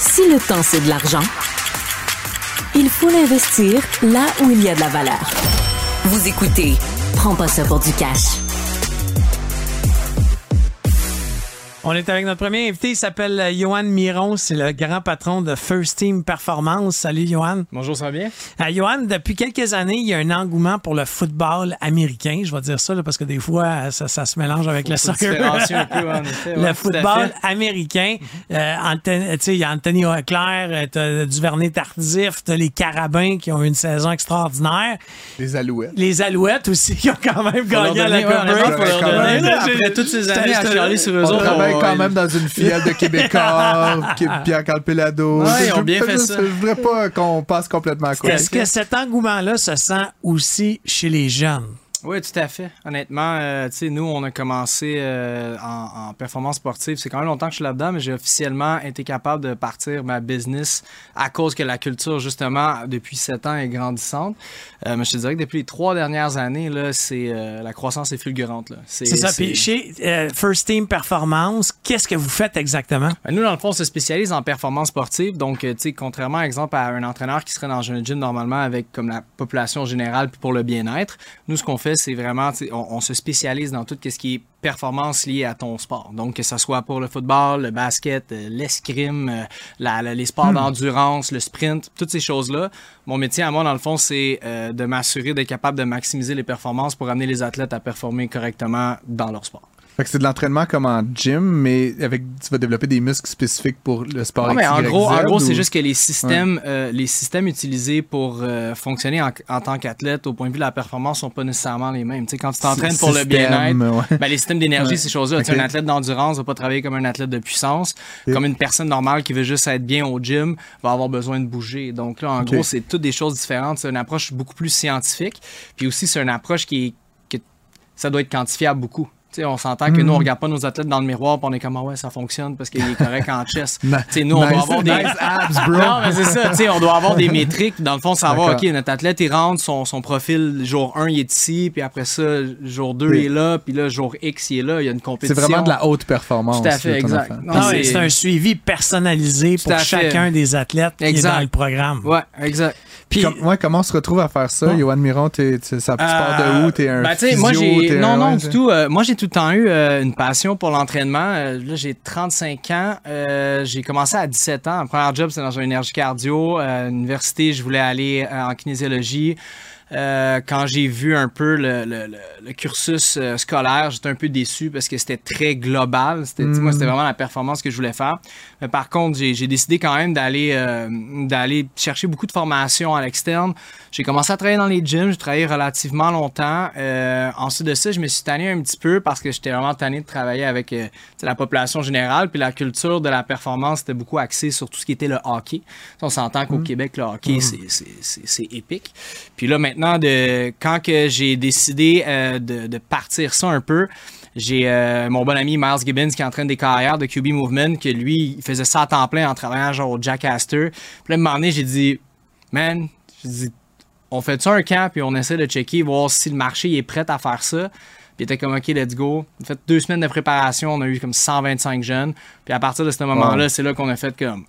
Si le temps, c'est de l'argent, il faut l'investir là où il y a de la valeur. Vous écoutez Prends pas ça pour du cash. On est avec notre premier invité, il s'appelle euh, Johan Miron, c'est le grand patron de First Team Performance. Salut Johan. Bonjour, ça va bien? Euh, Johan, depuis quelques années, il y a un engouement pour le football américain. Je vais dire ça là, parce que des fois, ça, ça se mélange avec le Faut soccer. différencier un peu, en effet, ouais, le football américain. Euh, tu il y a Anthony Auclair, euh, t'as Duvernay Tardif, t'as les Carabins qui ont eu une saison extraordinaire. Les Alouettes. Les Alouettes aussi qui ont quand même gagné à la Coupe Après toutes ces années à sur eux autres. Travaille quand même dans une filiale de Québécois, Pierre Calpelado. Ouais, ils Je ont bien fait ça. Je voudrais pas qu'on passe complètement à côté. Est-ce que cet engouement-là se sent aussi chez les jeunes? Oui, tout à fait. Honnêtement, euh, nous, on a commencé euh, en, en performance sportive. C'est quand même longtemps que je suis là-dedans, mais j'ai officiellement été capable de partir ma business à cause que la culture, justement, depuis sept ans est grandissante. Euh, mais je te dirais que depuis les trois dernières années, là, c'est euh, la croissance est fulgurante. C'est ça. Puis chez First Team Performance, qu'est-ce que vous faites exactement? Ben, Nous, dans le fond, on se spécialise en performance sportive. Donc, contrairement, exemple, à un entraîneur qui serait dans un gym normalement avec comme la population générale puis pour le bien-être, nous, ce qu'on fait, c'est vraiment, on, on se spécialise dans tout ce qui est performance liée à ton sport. Donc, que ce soit pour le football, le basket, euh, l'escrime, euh, les sports d'endurance, le sprint, toutes ces choses-là. Mon métier à moi, dans le fond, c'est euh, de m'assurer d'être capable de maximiser les performances pour amener les athlètes à performer correctement dans leur sport. Fait que c'est de l'entraînement comme en gym, mais avec tu vas développer des muscles spécifiques pour le sport mais en gros, en gros, ou- c'est juste que les systèmes, euh, les systèmes utilisés pour euh, fonctionner en, en tant qu'athlète au point de vue de la performance sont pas nécessairement les mêmes. Quand tu t'entraînes pour le bien-être, ouais. ben, les systèmes d'énergie, Ouais. ces choses-là. Tu sais, Ok. Un athlète d'endurance va pas travailler comme un athlète de puissance. Comme une personne normale qui veut juste être bien au gym va avoir besoin de bouger. Donc là, en gros, c'est toutes des choses différentes. C'est une approche beaucoup plus scientifique. Puis aussi, c'est une approche qui est que ça doit être quantifiable beaucoup. On s'entend que nous, on regarde pas nos athlètes dans le miroir et on est comme, ah ouais, ça fonctionne parce qu'il est correct en chest. Tu sais, nous, on Nice- doit avoir des. nice abs, bro. Non, mais c'est ça, on doit avoir des métriques. Dans le fond, savoir. OK, notre athlète, il rentre, son, son profil, jour 1, il est ici, puis après ça, jour 2, il est là, puis là, jour X, il est là, il y a une C'est compétition. vraiment de la haute performance. Tout à fait, exact. c'est- c'est un suivi personnalisé pour chacun des athlètes qui est Exact. dans le programme. Ouais, exact. Puis, Com- ouais, comment on se retrouve à faire ça? Johan Miron, t'es, ça, tu pars de Euh, où? T'es un ben, physio, moi j'ai non un- non du c'est- tout. euh, moi j'ai tout le temps eu euh, une passion pour l'entraînement. Euh, là j'ai 35 ans. Euh, j'ai commencé à 17 ans. Mon premier job c'était dans une énergie cardio. À l'université je voulais aller en kinésiologie. Euh, quand j'ai vu un peu le, le- le- le cursus euh, scolaire, j'étais un peu déçu parce que c'était très global. C'était, Moi, c'était vraiment la performance que je voulais faire. Mais par contre, j'ai, j'ai décidé quand même d'aller, euh, d'aller chercher beaucoup de formations à l'externe. J'ai commencé à travailler dans les gyms. J'ai travaillé relativement longtemps. Ensuite de ça, je me suis tanné un petit peu parce que j'étais vraiment tanné de travailler avec la population générale. Puis la culture de la performance était beaucoup axée sur tout ce qui était le hockey. On s'entend qu'au Québec, le hockey, c'est, c'est, c'est, c'est épique. Puis là, maintenant, de, quand que j'ai décidé euh, de, de partir ça un peu, j'ai euh, mon bon ami Miles Gibbons qui entraîne des carrières de QB Movement, que lui, il faisait ça à temps plein en travaillant genre au Jack Astor. Puis là, à un moment donné, j'ai dit, man, j'ai dit, on fait ça un camp, puis on essaie de checker, voir si le marché est prêt à faire ça. Puis il était comme, OK, let's go. On a fait deux semaines de préparation, on a eu comme 125 jeunes. Puis à partir de ce moment-là, c'est là qu'on a fait comme,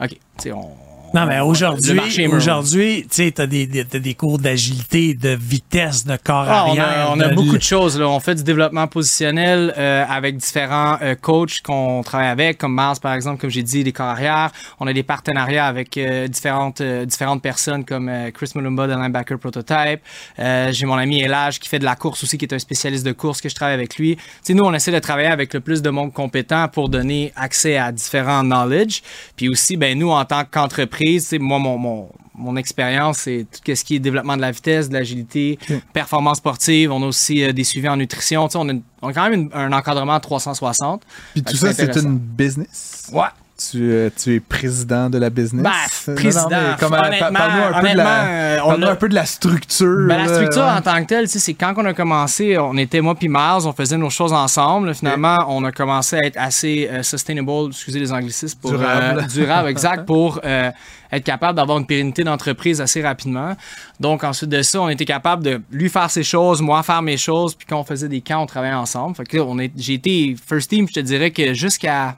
OK, tu sais, on. Non, mais aujourd'hui, aujourd'hui, tu sais, t'as des, des, des cours d'agilité, de vitesse, de corps Ah, on arrière. a, on a de- beaucoup de choses. Là. On fait du développement positionnel euh, avec différents euh, coachs qu'on travaille avec, comme Mars par exemple, comme j'ai dit, des corps arrière. On a des partenariats avec euh, différentes, différentes personnes comme Chris Mulumba de Linebacker Prototype. J'ai mon ami Elage qui fait de la course aussi, qui est un spécialiste de course que je travaille avec lui. Tu sais, nous, on essaie de travailler avec le plus de monde compétent pour donner accès à différents knowledge. Puis aussi, ben nous, en tant qu'entreprise, sais, moi, mon, mon, mon expérience, c'est tout ce qui est développement de la vitesse, de l'agilité, performance sportive. On a aussi euh, des suivis en nutrition. On, a, une- on a quand même une- un encadrement à 360. Puis tout ça, c'est une business? Ouais. Tu, euh, tu es président de la business? Non, président, Parle-nous un, peu de honnêtement, la, euh, on parle-nous a- un peu de la structure. Ben, la structure ouais. en tant que telle, c'est quand on a commencé, on était moi puis Mars, on faisait nos choses ensemble. Finalement, on a commencé à être assez euh, sustainable, excusez les anglicismes, pour, Durable. durable, exact, pour être capable d'avoir une pérennité d'entreprise assez rapidement. Donc ensuite de ça, on était capable de lui faire ses choses, moi faire mes choses, puis quand on faisait des camps, on travaillait ensemble. Fait que j'ai été first team, je te dirais que jusqu'à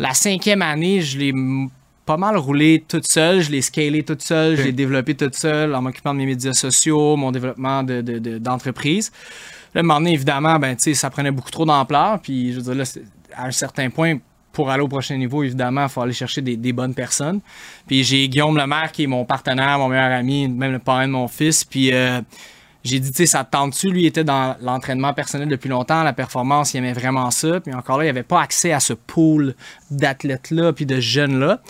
La cinquième année, je l'ai pas mal roulé toute seule. Je l'ai scalé toute seule. Je l'ai développé toute seule en m'occupant de mes médias sociaux, mon développement de- de- de- d'entreprise. Là, à un moment donné, évidemment, ben, ça prenait beaucoup trop d'ampleur. Puis, je veux dire, là, à un certain point, pour aller au prochain niveau, évidemment, il faut aller chercher des, des bonnes personnes. Puis, j'ai Guillaume Lemaire, qui est mon partenaire, mon meilleur ami, même le parrain de mon fils. Puis, euh, j'ai dit, tu sais, ça te tente-tu? Lui, il était dans l'entraînement personnel depuis longtemps, la performance, il aimait vraiment ça. Puis encore là, il avait pas accès à ce pool d'athlètes-là, puis de jeunes-là.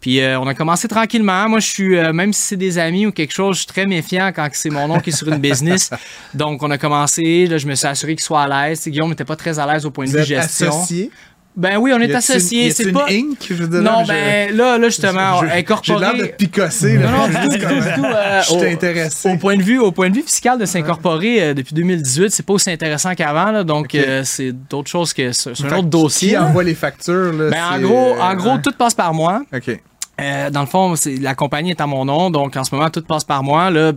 Puis euh, on a commencé tranquillement. Moi, je suis, euh, même si c'est des amis ou quelque chose, je suis très méfiant quand c'est mon nom qui est sur une business. Donc, on a commencé, là, je me suis assuré qu'il soit à l'aise. Guillaume n'était pas très à l'aise au point de Vous vue êtes gestion. associé? Ben oui, on est a-t-il C'est une pas. Inc, je dire, Non, je- ben là, là justement, je- J'ai incorporé. l'air de picosser. là. Non, non, du tout, du tout, euh, Je suis au- intéressé. Au point de vue, au point de vue fiscal de s'incorporer euh, depuis 2018, c'est pas aussi intéressant qu'avant, là, donc euh, c'est d'autres choses que c'est un autre dossier. Qui là. envoie les factures? Là, Ben, en gros, euh, en gros, hein? tout passe par moi. OK. Euh, dans le fond, c'est la compagnie est à mon nom, donc en ce moment tout passe par moi. Là,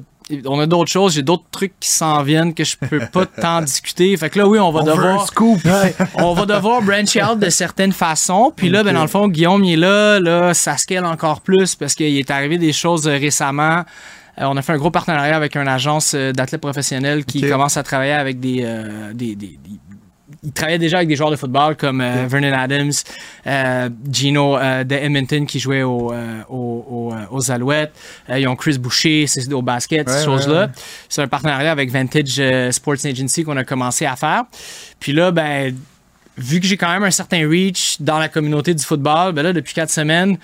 on a d'autres choses, j'ai d'autres trucs qui s'en viennent que je peux pas tant discuter. Fait que là, oui, on va On devoir, scoop. on va devoir branch out de certaines façons. Puis là, ben dans le fond, Guillaume il est là, là, ça scale encore plus parce qu'il est arrivé des choses euh, récemment. Euh, on a fait un gros partenariat avec une agence euh, d'athlètes professionnels qui commence à travailler avec des, euh, des, des- des- il travaillait déjà avec des joueurs de football comme euh, Vernon Adams, euh, Gino euh, de Edmonton qui jouait au, au- au, aux Alouettes. Ils ont Chris Boucher, c'est au basket, Ouais, ces choses-là. ouais. C'est un partenariat avec Vantage Sports Agency qu'on a commencé à faire. Puis là, ben, vu que j'ai quand même un certain reach dans la communauté du football, ben là, depuis quatre semaines,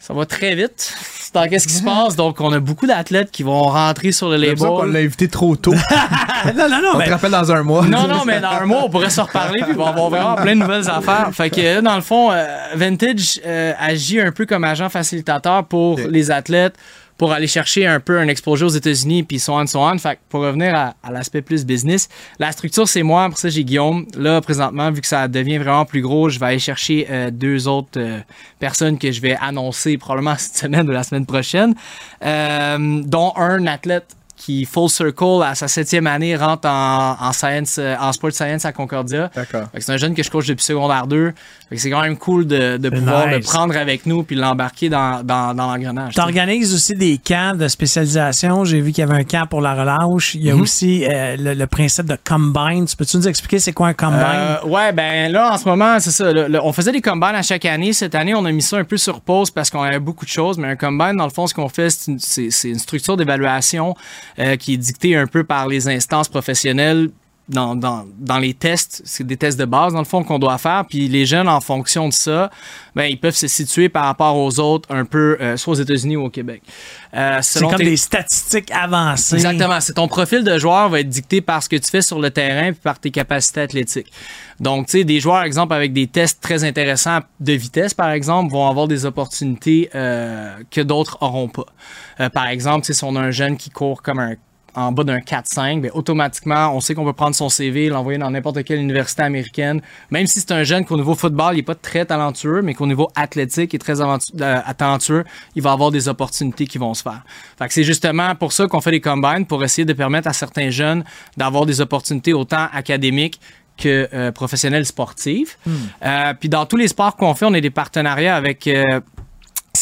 ça va très vite. dans qu'est-ce qui se passe? Donc, on a beaucoup d'athlètes qui vont rentrer sur le C'est pour ça qu'on label. l'a invité trop tôt. non, non, non, On mais te rappelle dans un mois. Non, non, mais dans un mois, on pourrait se reparler puis on va avoir vraiment plein de nouvelles affaires. Fait que, là, dans le fond, euh, Vintage euh, agit un peu comme agent facilitateur pour les athlètes, pour aller chercher un peu un exposure aux États-Unis, puis so on, so on. Fait que pour revenir à, à l'aspect plus business, la structure, c'est moi, pour ça, j'ai Guillaume. Là, présentement, vu que ça devient vraiment plus gros, je vais aller chercher euh, deux autres euh, personnes que je vais annoncer probablement cette semaine ou la semaine prochaine, euh, dont un athlète qui, full circle, à sa septième année, rentre en, en science, euh, en sport science à Concordia. D'accord. C'est un jeune que je coach depuis secondaire 2. Fait que C'est quand même cool de, de pouvoir nice. le prendre avec nous puis l'embarquer dans, dans, dans l'engrenage. tu organises aussi des camps de spécialisation. J'ai vu qu'il y avait un camp pour la relâche. Il y a Mhm. aussi euh, le, le principe de combine. Tu peux-tu nous expliquer c'est quoi un combine? Euh, ouais, ben là, en ce moment, c'est ça. le- le- on faisait des combines à chaque année. Cette année, on a mis ça un peu sur pause parce qu'on avait beaucoup de choses. Mais un combine, dans le fond, ce qu'on fait, c'est une, structure d'évaluation qui est dictée un peu par les instances professionnelles. Dans, dans, dans les tests, c'est des tests de base dans le fond qu'on doit faire, puis les jeunes en fonction de ça, ben ils peuvent se situer par rapport aux autres un peu, euh, soit aux États-Unis ou au Québec. Euh, c'est comme tes- des statistiques avancées. Exactement. C'est ton profil de joueur va être dicté par ce que tu fais sur le terrain puis par tes capacités athlétiques. Donc, tu sais, des joueurs, exemple, avec des tests très intéressants de vitesse, par exemple, vont avoir des opportunités euh, que d'autres auront pas. Par exemple, tu sais, si on a un jeune qui court comme un en bas d'un 4-5, ben, automatiquement, on sait qu'on peut prendre son CV, l'envoyer dans n'importe quelle université américaine. Même si c'est un jeune qu'au niveau football, il n'est pas très talentueux, mais qu'au niveau athlétique, il est très aventu- euh, talentueux, il va avoir des opportunités qui vont se faire. Fait que c'est justement pour ça qu'on fait des combines, pour essayer de permettre à certains jeunes d'avoir des opportunités autant académiques que euh, professionnelles sportives. Euh, puis dans tous les sports qu'on fait, on a des partenariats avec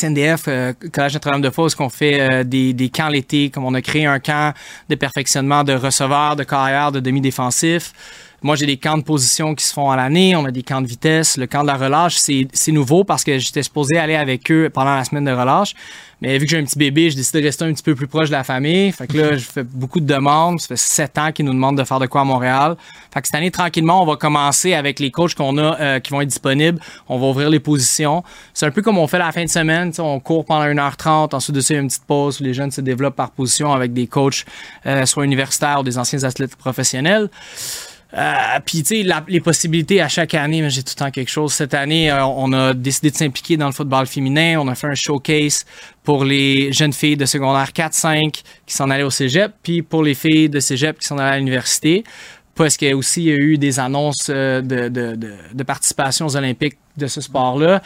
CNDF, euh, Collège Notre-Dame de Fosse, qu'on fait euh, des, des camps l'été, comme on a créé un camp de perfectionnement de receveurs, de carrière, de demi-défensifs. Moi, j'ai des camps de position qui se font à l'année. On a des camps de vitesse. Le camp de la relâche, c'est nouveau parce que j'étais supposé aller avec eux pendant la semaine de relâche. Mais vu que j'ai un petit bébé, j'ai décidé de rester un petit peu plus proche de la famille. Fait que là, je fais beaucoup de demandes. Ça fait sept ans qu'ils nous demandent de faire de quoi à Montréal. Fait que cette année, tranquillement, on va commencer avec les coachs qu'on a euh, qui vont être disponibles. On va ouvrir les positions. C'est un peu comme on fait la fin de semaine. On court pendant 1h30. Ensuite de ça, il y a une petite pause où les jeunes se développent par position avec des coachs, euh, soit universitaires ou des anciens athlètes professionnels. Euh, Puis, tu sais, les possibilités à chaque année, mais j'ai tout le temps quelque chose. Cette année, euh, on a décidé de s'impliquer dans le football féminin. On a fait un showcase pour les jeunes filles de secondaire 4-5 qui s'en allaient au cégep, puis pour les filles de cégep qui s'en allaient à l'université. Parce qu'il y a aussi eu des annonces euh, de, de, de, de participation aux Olympiques de ce sport-là.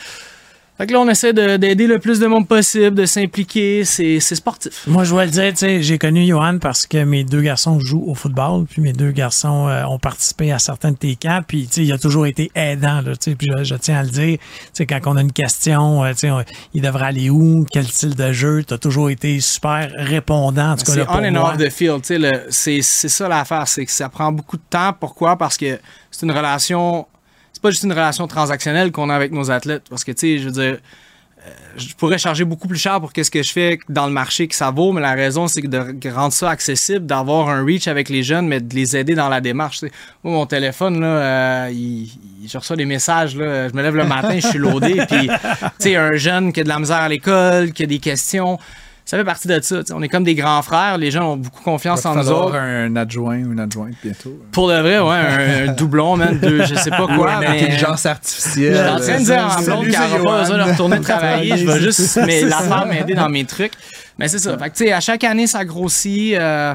Fait que là, on essaie de- d'aider le plus de monde possible, de s'impliquer. C'est c'est sportif. Moi, je dois le dire, tu sais, j'ai connu Johan parce que mes deux garçons jouent au football, puis mes deux garçons euh, ont participé à certains de tes camps, puis tu sais, il a toujours été aidant, là, tu sais, puis je, je tiens à le dire, tu sais, quand on a une question, euh, tu sais, on- il devrait aller où, quel style de jeu, tu as toujours été super répondant, en tout cas, C'est là, pour on and moi. off the field. tu sais, c'est ça l'affaire. C'est que ça prend beaucoup de temps. Pourquoi? Parce que c'est une relation. C'est pas juste une relation transactionnelle qu'on a avec nos athlètes. Parce que, tu sais, je veux dire, euh, je pourrais charger beaucoup plus cher pour qu'est-ce que je fais dans le marché que ça vaut, mais la raison, c'est de rendre ça accessible, d'avoir un reach avec les jeunes, mais de les aider dans la démarche. Moi, mon téléphone, là, euh, il, il- je reçois des messages, là, je me lève le matin, je suis loadé, puis, tu sais, un jeune qui a de la misère à l'école, qui a des questions, ça fait partie de ça. On est comme des grands frères, les gens ont beaucoup confiance en nous autres. un adjoint ou une adjointe bientôt. Pour de vrai, ouais, un, un doublon, man, deux, je sais pas quoi, une mais... intelligence artificielle. Je suis en train de dire ma blonde qu'elle n'aura pas besoin de retourner travailler. Je vais juste mais la faire m'aider dans mes trucs. Mais c'est ça. Fait que, tu sais, à chaque année, ça grossit. euh,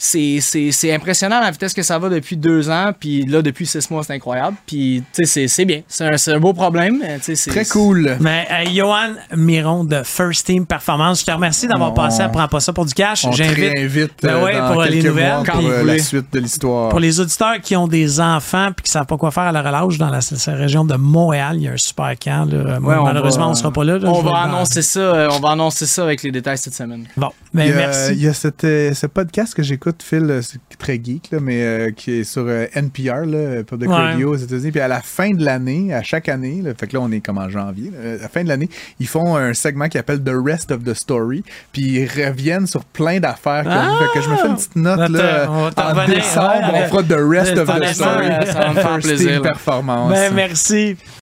c'est, c'est, c'est impressionnant la vitesse que ça va depuis deux ans. Puis là, depuis six mois, c'est incroyable. Puis, tu sais, c'est, c'est bien. C'est un, c'est un beau problème. Très cool. Mais euh, Johan Miron de First Team Performance, je te remercie d'avoir On- passé à Prends pas ça pour du cash. J'invite réinvite Ben euh, ouais, dans pour les nouvelles, mois pour euh, voulez. la suite de l'histoire. Pour les auditeurs qui ont des enfants puis qui savent pas quoi faire à leur âge dans la, région de Montréal, il y a un super camp. là. Ouais, on Malheureusement, va- on sera pas là. là. On va annoncer ça. euh, On va annoncer ça avec les détails cette semaine. Bon, ben, il y a, merci. il y a cette, euh, ce podcast que j'écoute, Phil, euh, c'est très geek, là, mais euh, qui est sur euh, NPR, là, Public Ouais. Radio aux États-Unis. Puis à la fin de l'année, à chaque année, là, fait que là, on est comme en janvier, là, à la fin de l'année, ils font un segment qui appelle The Rest of the Story. Puis ils reviennent sur plein d'affaires. Ah! fait que je me fais une petite note là, on en décembre. Ouais, on fera The Rest of the Story. ça va me faire plaisir. Performance. Ben, merci.